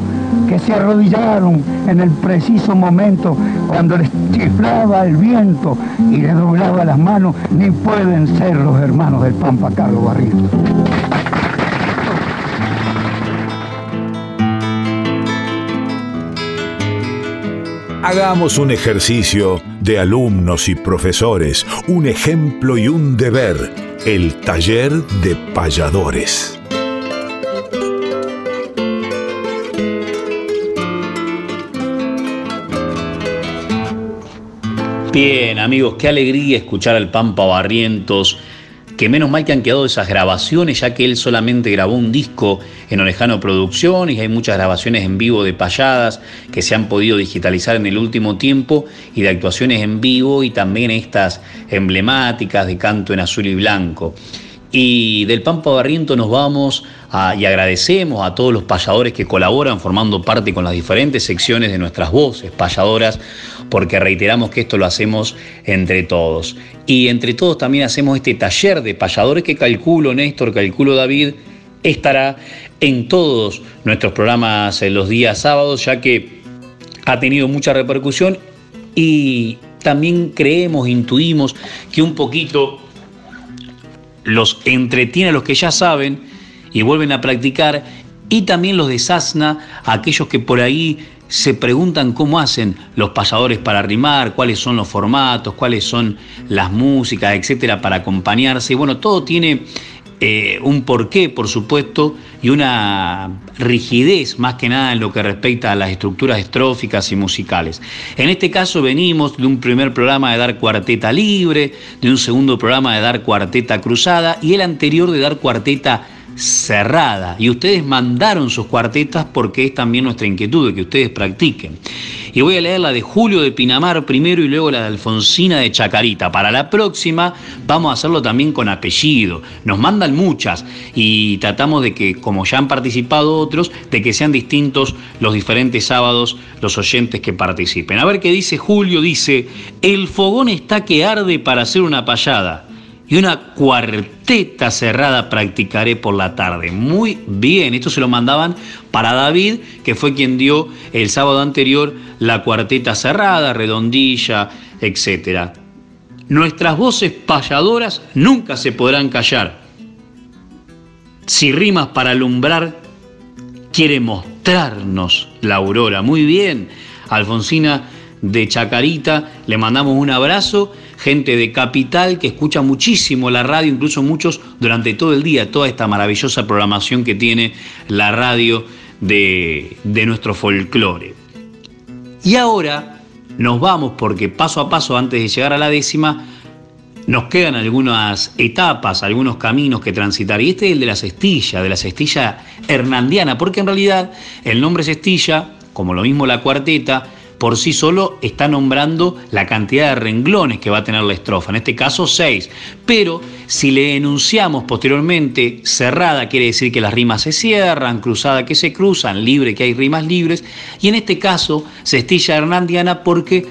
que se arrodillaron en el preciso momento cuando les chiflaba el viento y les doblaba las manos, ni pueden ser los hermanos del Pampa Carlos Barrientos. Hagamos un ejercicio de alumnos y profesores, un ejemplo y un deber, el taller de payadores. Bien, amigos, qué alegría escuchar al Pampa Barrientos que menos mal que han quedado esas grabaciones, ya que él solamente grabó un disco en Orejano Producciones hay muchas grabaciones en vivo de payadas que se han podido digitalizar en el último tiempo y de actuaciones en vivo y también estas emblemáticas de canto en azul y blanco. Y del Pampa Barriento nos vamos y agradecemos a todos los payadores que colaboran formando parte con las diferentes secciones de nuestras voces payadoras, porque reiteramos que esto lo hacemos entre todos. Y entre todos también hacemos este taller de payadores que calculo Néstor, calculo David, estará en todos nuestros programas en los días sábados, ya que ha tenido mucha repercusión y también creemos, intuimos que un poquito los entretiene a los que ya saben y vuelven a practicar y también los desasna a aquellos que por ahí se preguntan cómo hacen los pasadores para rimar, cuáles son los formatos, cuáles son las músicas, etcétera, para acompañarse. Y bueno, todo tiene eh, un porqué, por supuesto, y una rigidez más que nada en lo que respecta a las estructuras estróficas y musicales. En este caso venimos de un primer programa de dar cuarteta libre, de un segundo programa de dar cuarteta cruzada y el anterior de dar cuarteta cerrada. Y ustedes mandaron sus cuartetas porque es también nuestra inquietud de que ustedes practiquen. Y voy a leer la de Julio de Pinamar primero y luego la de Alfonsina de Chacarita. Para la próxima vamos a hacerlo también con apellido. Nos mandan muchas y tratamos de que, como ya han participado otros, de que sean distintos los diferentes sábados los oyentes que participen. A ver qué dice Julio, dice, el fogón está que arde para hacer una payada y una cuarteta cerrada practicaré por la tarde. Muy bien, esto se lo mandaban para David, que fue quien dio el sábado anterior la cuarteta cerrada, redondilla, etc. Nuestras voces payadoras nunca se podrán callar. Si rimas para alumbrar, quiere mostrarnos la aurora. Muy bien, Alfonsina de Chacarita, le mandamos un abrazo, gente de Capital que escucha muchísimo la radio, incluso muchos durante todo el día, toda esta maravillosa programación que tiene la radio de, de nuestro folclore. Y ahora nos vamos porque paso a paso, antes de llegar a la décima, nos quedan algunas etapas, algunos caminos que transitar. Y este es el de la cestilla, de la cestilla hernandiana, porque en realidad el nombre cestilla, como lo mismo la cuarteta, por sí solo está nombrando la cantidad de renglones que va a tener la estrofa, en este caso seis. Pero si le enunciamos posteriormente cerrada, quiere decir que las rimas se cierran, cruzada que se cruzan, libre que hay rimas libres, y en este caso cestilla hernandiana porque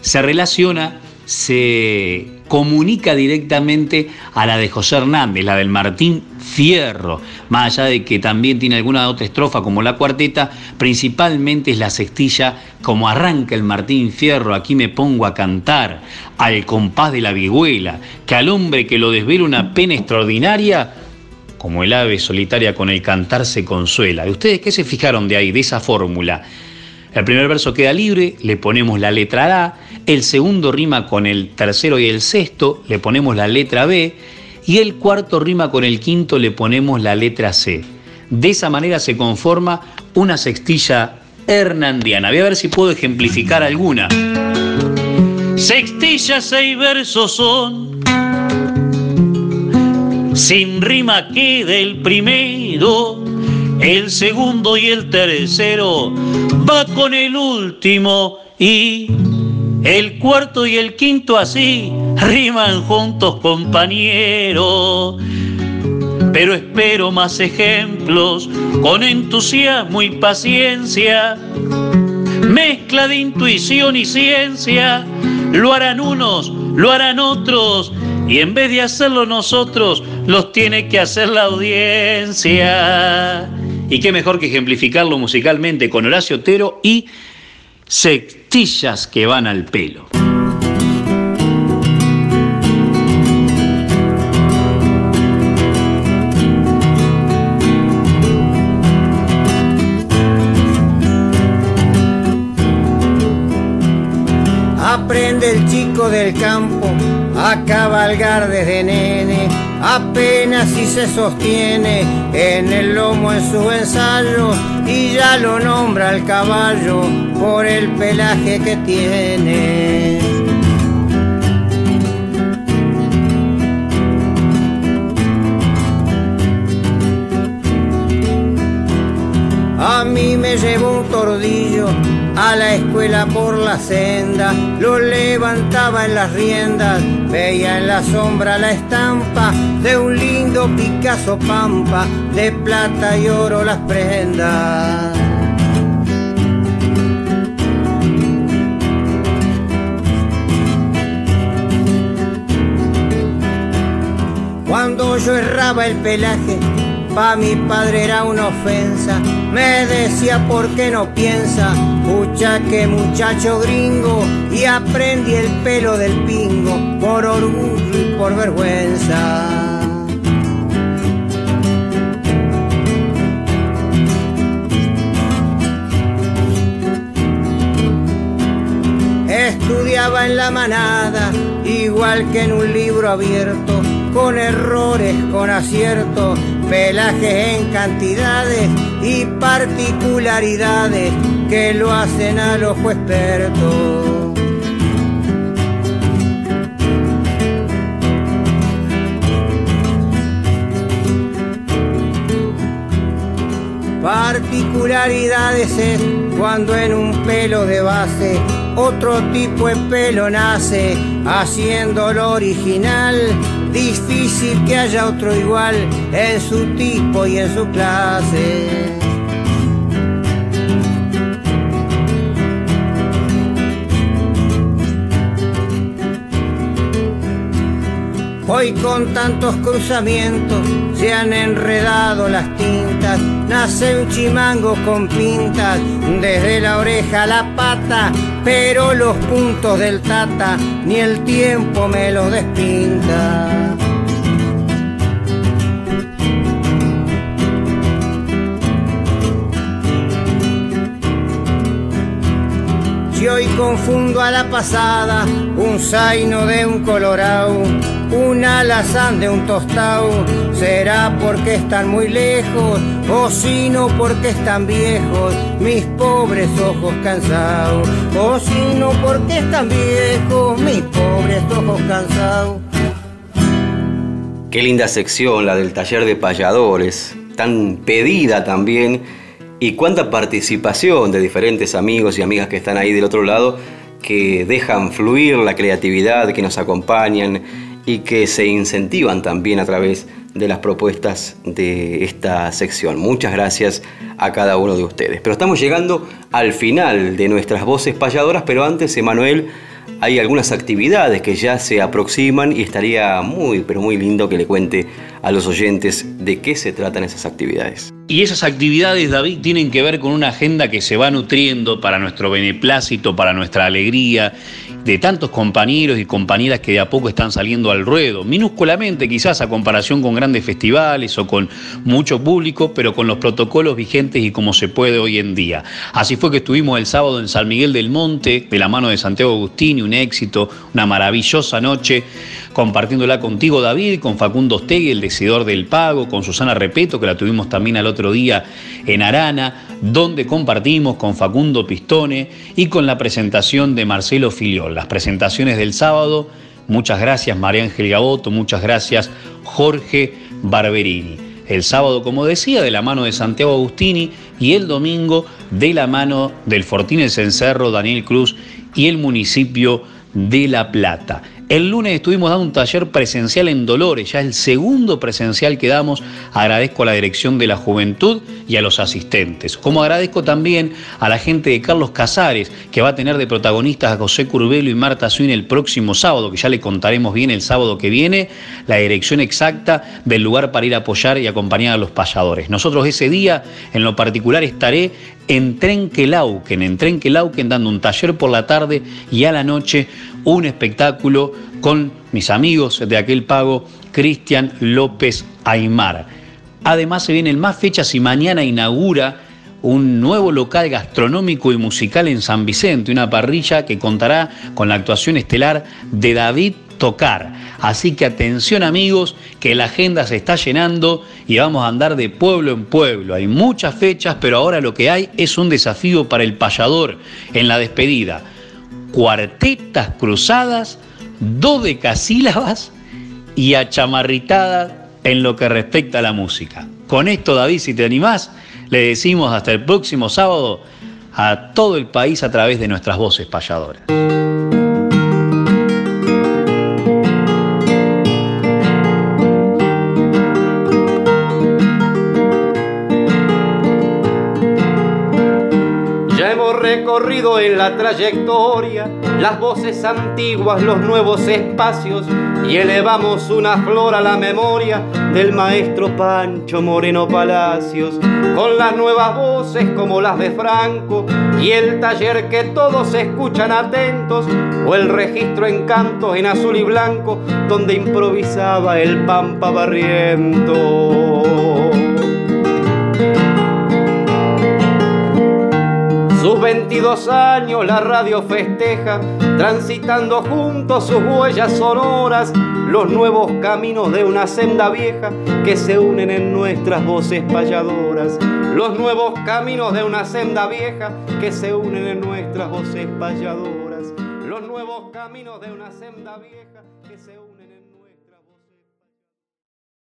se relaciona, se comunica directamente a la de José Hernández, la del Martín Fierro, más allá de que también tiene alguna otra estrofa como la cuarteta, principalmente es la sextilla como arranca el Martín Fierro, aquí me pongo a cantar, al compás de la vihuela, que al hombre que lo desvela una pena extraordinaria, como el ave solitaria con el cantar se consuela. ¿Y ustedes qué se fijaron de ahí, de esa fórmula? El primer verso queda libre, le ponemos la letra A, el segundo rima con el tercero y el sexto, le ponemos la letra B, y el cuarto rima con el quinto, le ponemos la letra C. De esa manera se conforma una sextilla hernandiana. Voy a ver si puedo ejemplificar alguna. Sextilla seis versos son, sin rima queda el primero el segundo y el tercero va con el último y el cuarto y el quinto así riman juntos compañeros. Pero espero más ejemplos con entusiasmo y paciencia. Mezcla de intuición y ciencia. Lo harán unos, lo harán otros. Y en vez de hacerlo nosotros, los tiene que hacer la audiencia. Y qué mejor que ejemplificarlo musicalmente con Horacio Otero y Sextillas que van al pelo. Aprende el chico del campo a cabalgar desde nene, apenas si se sostiene en el lomo en su ensayo y ya lo nombra el caballo por el pelaje que tiene. A mí me llevó un tordillo a la escuela por la senda, lo levantaba en las riendas, veía en la sombra la estampa de un lindo Picasso pampa, de plata y oro las prendas. Cuando yo erraba el pelaje, Pa' mi padre era una ofensa, me decía por qué no piensa, pucha que muchacho gringo, y aprendí el pelo del pingo, por orgullo y por vergüenza. Estudiaba en la manada, igual que en un libro abierto, con errores, con aciertos, pelajes en cantidades y particularidades que lo hacen al ojo experto. Particularidades es cuando en un pelo de base otro tipo de pelo nace, haciendo lo original, difícil que haya otro igual en su tipo y en su clase. Hoy con tantos cruzamientos se han enredado las tintas, nace un chimango con pintas, desde la oreja a la pata, pero los puntos del tata ni el tiempo me los despinta. Si hoy confundo a la pasada, un zaino de un colorado, un alazán de un tostado, será porque están muy lejos o si no porque están viejos. Mis pobres ojos cansados, o si no porque están viejos. Mis pobres ojos cansados. Qué linda sección la del taller de payadores, tan pedida también. Y cuánta participación de diferentes amigos y amigas que están ahí del otro lado que dejan fluir la creatividad, que nos acompañan y que se incentivan también a través de las propuestas de esta sección. Muchas gracias a cada uno de ustedes. Pero estamos llegando al final de nuestras voces payadoras, pero antes, Emanuel, hay algunas actividades que ya se aproximan y estaría muy, pero muy lindo que le cuente a los oyentes de qué se tratan esas actividades. Y esas actividades, David, tienen que ver con una agenda que se va nutriendo para nuestro beneplácito, para nuestra alegría, de tantos compañeros y compañeras que de a poco están saliendo al ruedo, minúsculamente quizás a comparación con grandes festivales o con mucho público, pero con los protocolos vigentes y como se puede hoy en día. Así fue que estuvimos el sábado en San Miguel del Monte, de la mano de Santiago Agustín, y un éxito, una maravillosa noche compartiéndola contigo David, con Facundo Ostegui, el decidor del pago, con Susana Repeto, que la tuvimos también al otro día en Arana, donde compartimos con Facundo Pistone y con la presentación de Marcelo Filiol. Las presentaciones del sábado, muchas gracias María Ángel Gaboto, muchas gracias Jorge Barberini. El sábado, como decía, de la mano de Santiago Agustini y el domingo de la mano del Fortín El Cencerro, Daniel Cruz y el municipio de La Plata. El lunes estuvimos dando un taller presencial en Dolores, ya el segundo presencial que damos. Agradezco a la dirección de la juventud y a los asistentes. Como agradezco también a la gente de Carlos Casares, que va a tener de protagonistas a José Curbelo y Marta Suin el próximo sábado, que ya le contaremos bien el sábado que viene, la dirección exacta del lugar para ir a apoyar y acompañar a los payadores. Nosotros ese día, en lo particular, estaré en Trenquelauquen, en Trenquelauquen dando un taller por la tarde y a la noche un espectáculo con mis amigos de aquel pago, Cristian López Aymar. Además se vienen más fechas y mañana inaugura un nuevo local gastronómico y musical en San Vicente, una parrilla que contará con la actuación estelar de David Tocar. Así que atención amigos, que la agenda se está llenando y vamos a andar de pueblo en pueblo. Hay muchas fechas, pero ahora lo que hay es un desafío para el payador en la despedida cuartetas cruzadas, dodecasílabas y achamarritadas en lo que respecta a la música. Con esto, David, si te animás, le decimos hasta el próximo sábado a todo el país a través de nuestras voces payadoras. La trayectoria, las voces antiguas, los nuevos espacios, y elevamos una flor a la memoria del maestro Pancho Moreno Palacios, con las nuevas voces como las de Franco, y el taller que todos escuchan atentos, o el registro en cantos en azul y blanco, donde improvisaba el Pampa Barriento. Sus 22 años la radio festeja, transitando juntos sus huellas sonoras, los nuevos caminos de una senda vieja que se unen en nuestras voces payadoras. Los nuevos caminos de una senda vieja que se unen en nuestras voces payadoras. Los nuevos caminos de una senda vieja